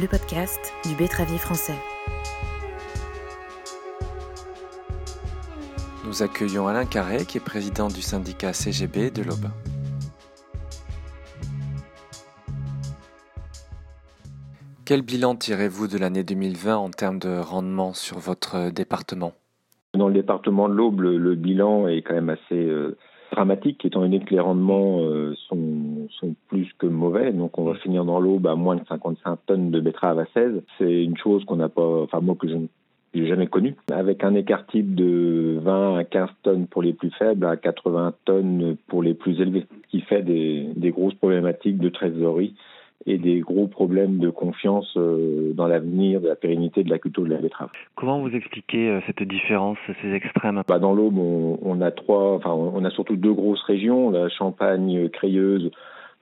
le podcast du Bétravier français. Nous accueillons Alain Carré, qui est président du syndicat CGB de l'Aube. Quel bilan tirez-vous de l'année 2020 en termes de rendement sur votre département? Dans le département de l'Aube, le, bilan est quand même assez euh, dramatique, étant donné que les rendements euh, sont, sont, plus que mauvais. Donc on va finir dans l'Aube à moins de 55 tonnes de betteraves à 16. C'est une chose qu'on n'a pas, enfin moi que je n'ai jamais connue. Avec un écart type de 20 à 15 tonnes pour les plus faibles, à 80 tonnes pour les plus élevés, ce qui fait des, des grosses problématiques de trésorerie et des gros problèmes de confiance euh, dans l'avenir de la pérennité de la culture de la betterave. Comment vous expliquez euh, cette différence, ces extrêmes? Bah Dans l'Aube, on, on, a trois, enfin, on a surtout deux grosses régions, la Champagne, Crayeuse,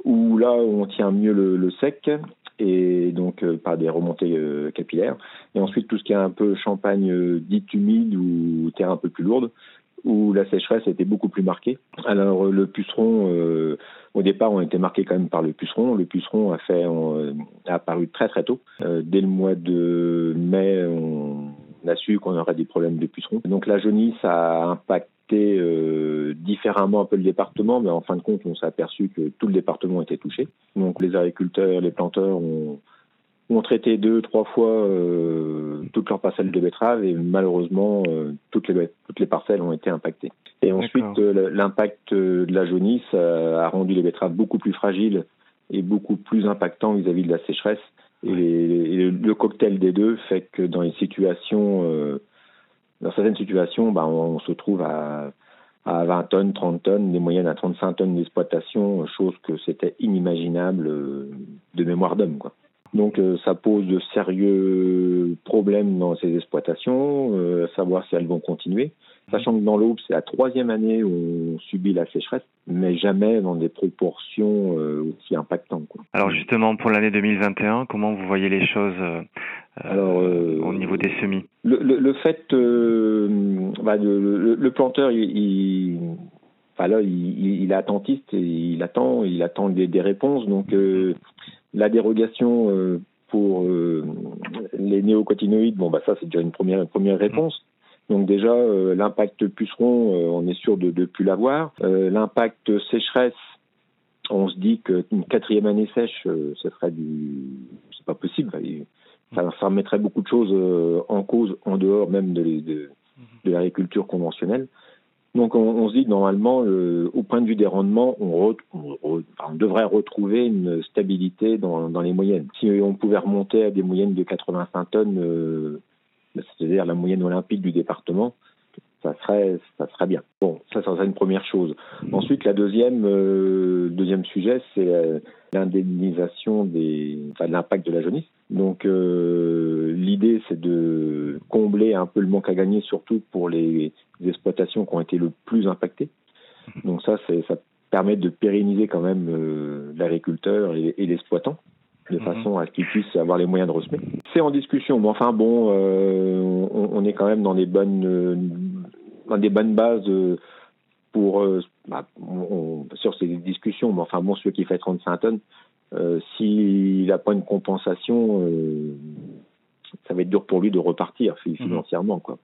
où là on tient mieux le, le sec et donc euh, par des remontées capillaires. Et ensuite tout ce qui est un peu Champagne dite humide ou terre un peu plus lourde, où la sécheresse était beaucoup plus marquée. Alors le puceron, euh, au départ, on était marqué quand même par le puceron. Le puceron a fait euh, a apparu très très tôt. Euh, dès le mois de mai, on a su qu'on aurait des problèmes de puceron. Donc la jaunisse a impacté différemment un peu le département, mais en fin de compte, on s'est aperçu que tout le département était touché. Donc les agriculteurs, les planteurs ont traité deux, trois fois euh, toutes leurs parcelles de betteraves et malheureusement euh, toutes, les, toutes les parcelles ont été impactées. Et ensuite, euh, l'impact de la jaunisse a rendu les betteraves beaucoup plus fragiles et beaucoup plus impactants vis-à-vis de la sécheresse. Et, le cocktail des deux fait que dans les situations, dans certaines situations, bah, on, se trouve à, à 20 tonnes, 30 tonnes, des moyennes à 35 tonnes d'exploitation, chose que c'était inimaginable de mémoire d'homme. quoi. Donc euh, ça pose de sérieux problèmes dans ces exploitations, euh, à savoir si elles vont continuer. Sachant que dans l'Aube, c'est la troisième année où on subit la sécheresse, mais jamais dans des proportions euh, aussi impactantes. Quoi. Alors justement, pour l'année 2021, comment vous voyez les choses Alors, au niveau des semis? le, le, le, fait, bah, le, le, planteur, il, il Enfin là, il, il, est attentiste et il attend, il attend des, des réponses. Donc, euh, la dérogation euh, pour euh, les néocotinoïdes, bon, bah ça, c'est déjà une première, première réponse. Donc déjà, euh, l'impact puceron, on est sûr de ne plus l'avoir. l'impact sécheresse, on se dit qu'une quatrième année sèche, ce serait du... C'est pas possible. Ça, ça remettrait beaucoup de choses en cause, en dehors même de, de, de l'agriculture conventionnelle. Donc on, se dit que normalement, euh, au point de vue des rendements, on, devrait retrouver une stabilité dans, les moyennes. Si on pouvait remonter à des moyennes de 85 tonnes, euh, c'est-à-dire la moyenne olympique du département, ça serait, ça serait bien. Bon, ça, ça serait une première chose. Ensuite, la deuxième, euh, deuxième sujet, c'est l'indemnisation des, enfin, de l'impact de la jaunisse. Donc, l'idée, c'est de combler un peu le manque à gagner, surtout pour les exploitations qui ont été le plus impactées. Donc ça, ça permet de pérenniser quand même euh, l'agriculteur et, l'exploitant de mhm. façon à ce qu'ils puissent avoir les moyens de ressemer. C'est en discussion, mais enfin bon, euh, on, est quand même dans des bonnes, euh, dans des bonnes bases pour, bah, sur ces discussions, mais enfin bon, celui qui fait 35 tonnes, s'il n'a pas une compensation, ça va être dur pour lui de repartir mhm. financièrement, quoi.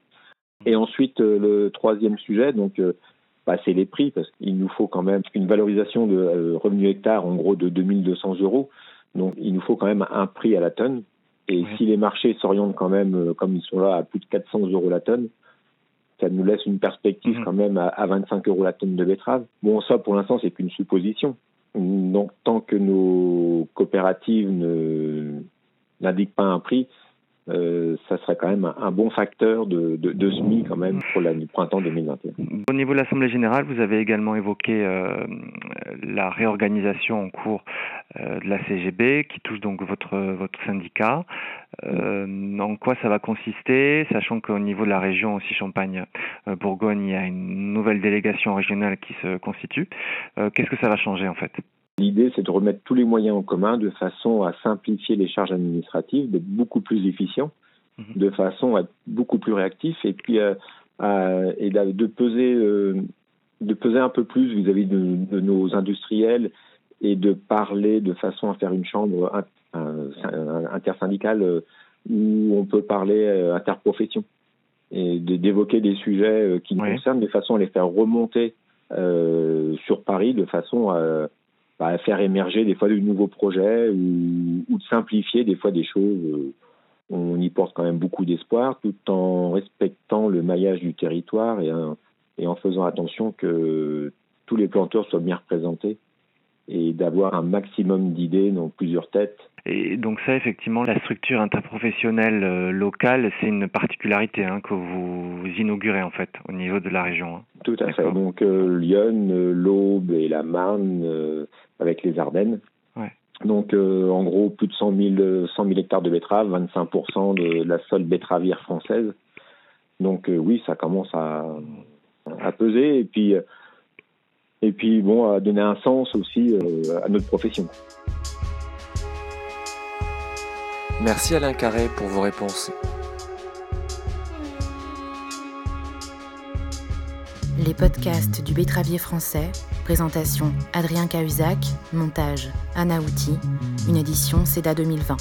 Et ensuite, euh, le troisième sujet, donc, euh, bah, c'est les prix, parce qu'il nous faut quand même une valorisation de euh, revenu hectare, en gros, de 2200 euros. Donc, il nous faut quand même un prix à la tonne. Et si les marchés s'orientent quand même, comme ils sont là, à plus de 400 euros la tonne, ça nous laisse une perspective mhm. quand même à, à 25 euros la tonne de betterave. Bon, ça, pour l'instant, c'est qu'une supposition. Donc, tant que nos coopératives n'indiquent pas un prix, euh, ça serait quand même un, bon facteur de, SMI quand même pour le printemps 2021. Au niveau de l'Assemblée générale, vous avez également évoqué euh, la réorganisation en cours euh, de la CGB qui touche donc votre, votre syndicat. En quoi ça va consister, sachant qu'au niveau de la région aussi Champagne-Bourgogne, il y a une nouvelle délégation régionale qui se constitue. Qu'est-ce que ça va changer en fait? L'idée, c'est de remettre tous les moyens en commun de façon à simplifier les charges administratives, d'être beaucoup plus efficient, mhm. de façon à être beaucoup plus réactif et puis euh, et de peser, euh, de peser un peu plus vis-à-vis de, nos industriels et de parler de façon à faire une chambre intersyndicale où on peut parler interprofession. Et d'évoquer des sujets qui nous concernent de façon à les faire remonter sur Paris de façon à bah, faire émerger des fois de nouveaux projets ou, ou, de simplifier des fois des choses. Euh, on y porte quand même beaucoup d'espoir tout en respectant le maillage du territoire et, et en faisant attention que tous les planteurs soient bien représentés et d'avoir un maximum d'idées dans plusieurs têtes. Et donc ça, effectivement, la structure interprofessionnelle euh, locale, c'est une particularité hein, que vous inaugurez en fait au niveau de la région. Hein. Tout à fait. Donc euh, Lyon, euh, l'Aube et la Marne avec les Ardennes. Ouais. Donc en gros, plus de 100 000, 100 000 hectares de betteraves, 25% de la seule betteravière française. Donc oui, ça commence à, à peser. Et puis et puis bon, à donner un sens aussi euh, à notre profession. Merci Alain Carré pour vos réponses. Les podcasts du Bétravier français, présentation Adrien Cahuzac, montage Anna Outi, une édition CEDA 2020.